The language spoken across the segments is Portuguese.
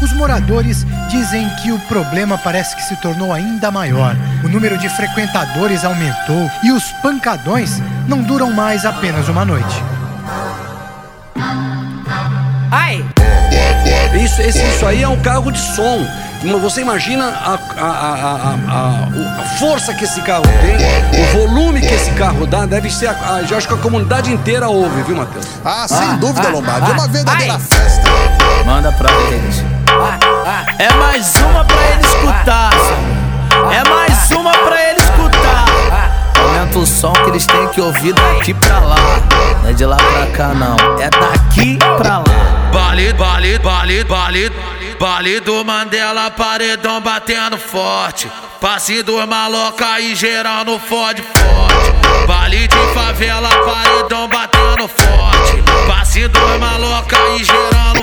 Os moradores dizem que o problema parece que se tornou ainda maior. O número de frequentadores aumentou e os pancadões não duram mais apenas uma noite. Ai! Isso, esse, isso aí é um carro de som. Você imagina a, a, a, a, força que esse carro tem, o volume que esse carro dá, deve ser. A, já acho que a comunidade inteira ouve, viu, Matheus? Ah, sem ah, dúvida, ah, Lombardi. Ah, é uma verdadeira ai. festa. Manda pra eles. É mais uma pra ele escutar. É mais uma pra ele escutar. Aumenta o som que eles têm que ouvir daqui pra lá. Não é de lá pra cá, não. É daqui pra lá. Bale, bale, bale, bale. Bale do Mandela, paredão batendo forte. Passe do maloca e geral no fode forte. Bale de favela, paredão batendo forte. Passe do maloca e geral no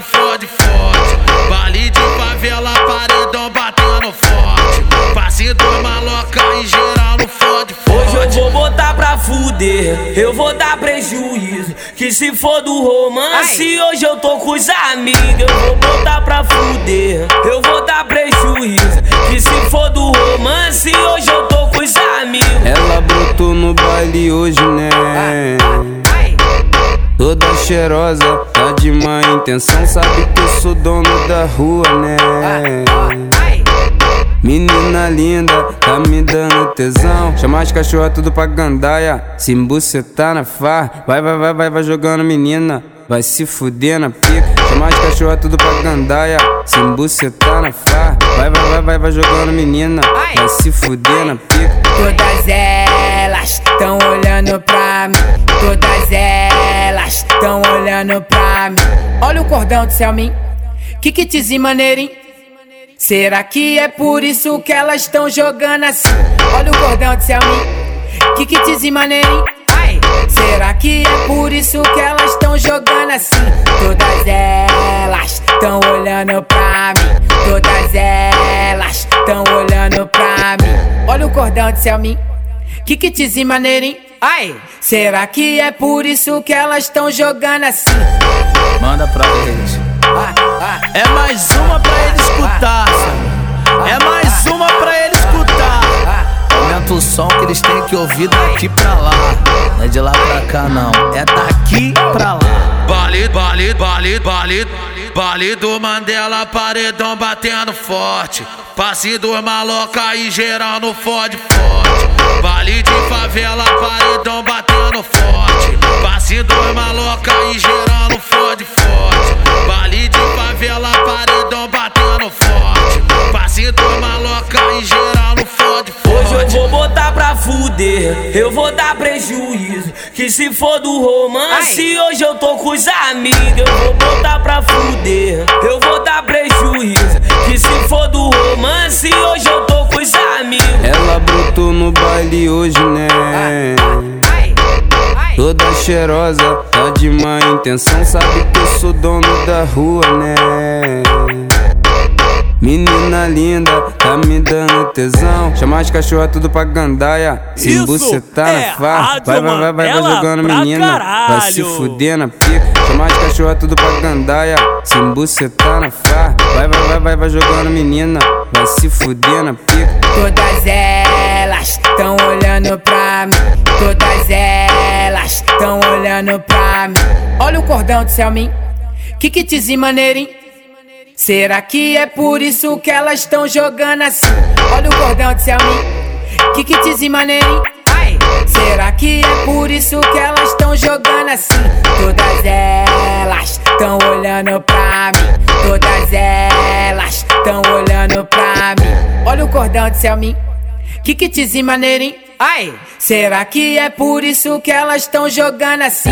fuder, eu vou dar prejuízo. Que se for do romance, Ai. hoje eu tô com os amigos. Eu vou botar pra fuder, eu vou dar prejuízo. Que se for do romance, hoje eu tô com os amigos. Ela brotou no baile hoje, né? Toda cheirosa, tá de má intenção. Sabe que eu sou dono da rua, né? Menina linda, tá me dando tesão. Chama as cachorras tudo pra gandaia. Se embucetar na far, vai, vai, vai, vai, vai jogando menina. Vai se fuder na pica. Chama as cachorras tudo pra gandaia. Se embucetar na far, vai, vai, vai, vai, vai jogando menina. Vai se fuder na pica. Todas elas tão olhando pra mim. Todas elas tão olhando pra mim. Olha o cordão do Selmin. Que kitzinho maneirinho. Será que é por isso que elas estão jogando assim? Olha o cordão de Selmin, que kitzinho maneirinho. Será que é por isso que elas estão jogando assim? Todas elas estão olhando pra mim. Todas elas estão olhando pra mim. Olha o cordão de Selmin, que kitzinho maneirinho. Ai, será que é por isso que elas estão jogando assim? Manda pra eles. É mais uma pra ele escutar. É mais uma pra ele escutar. Aumenta o som que eles têm que ouvir daqui pra lá. Não é de lá pra cá, não. É daqui pra lá. Bale, bale, bale, bale. Bale do Mandela, paredão batendo forte. Passe do maloca e geral no fode forte. Bale de favela, paredão batendo forte. Passe do maloca e geral fuder, eu vou dar prejuízo. Que se for do romance, Ai. hoje eu tô com os amigos. Eu vou botar pra fuder, eu vou dar prejuízo. Que se for do romance, hoje eu tô com os amigos. Ela brotou no baile hoje, né? Toda cheirosa, tá de má intenção. Sabe que eu sou dono da rua, né? Menina linda, tá me dando tesão. Chama as cachorras tudo pra gandaia. Se embucetar é na farra, vai, vai, vai, vai, vai jogando menina. Caralho. Vai se fuder na pica. Chama as cachorras tudo pra gandaia. Se embucetar na farra, vai, vai, vai, vai, vai jogando menina. Vai se fuder na pica. Todas elas tão olhando pra mim. Todas elas tão olhando pra mim. Olha o cordão do Selmin, que kitzinho maneirinho. Será que é por isso que elas estão jogando assim? Olha o cordão de Selmin, que kitzinho maneirinho. Será que é por isso que elas estão jogando assim? Todas elas estão olhando pra mim. Todas elas estão olhando pra mim. Olha o cordão de Selmin, que kitzinho maneirinho. Ai, será que é por isso que elas estão jogando assim?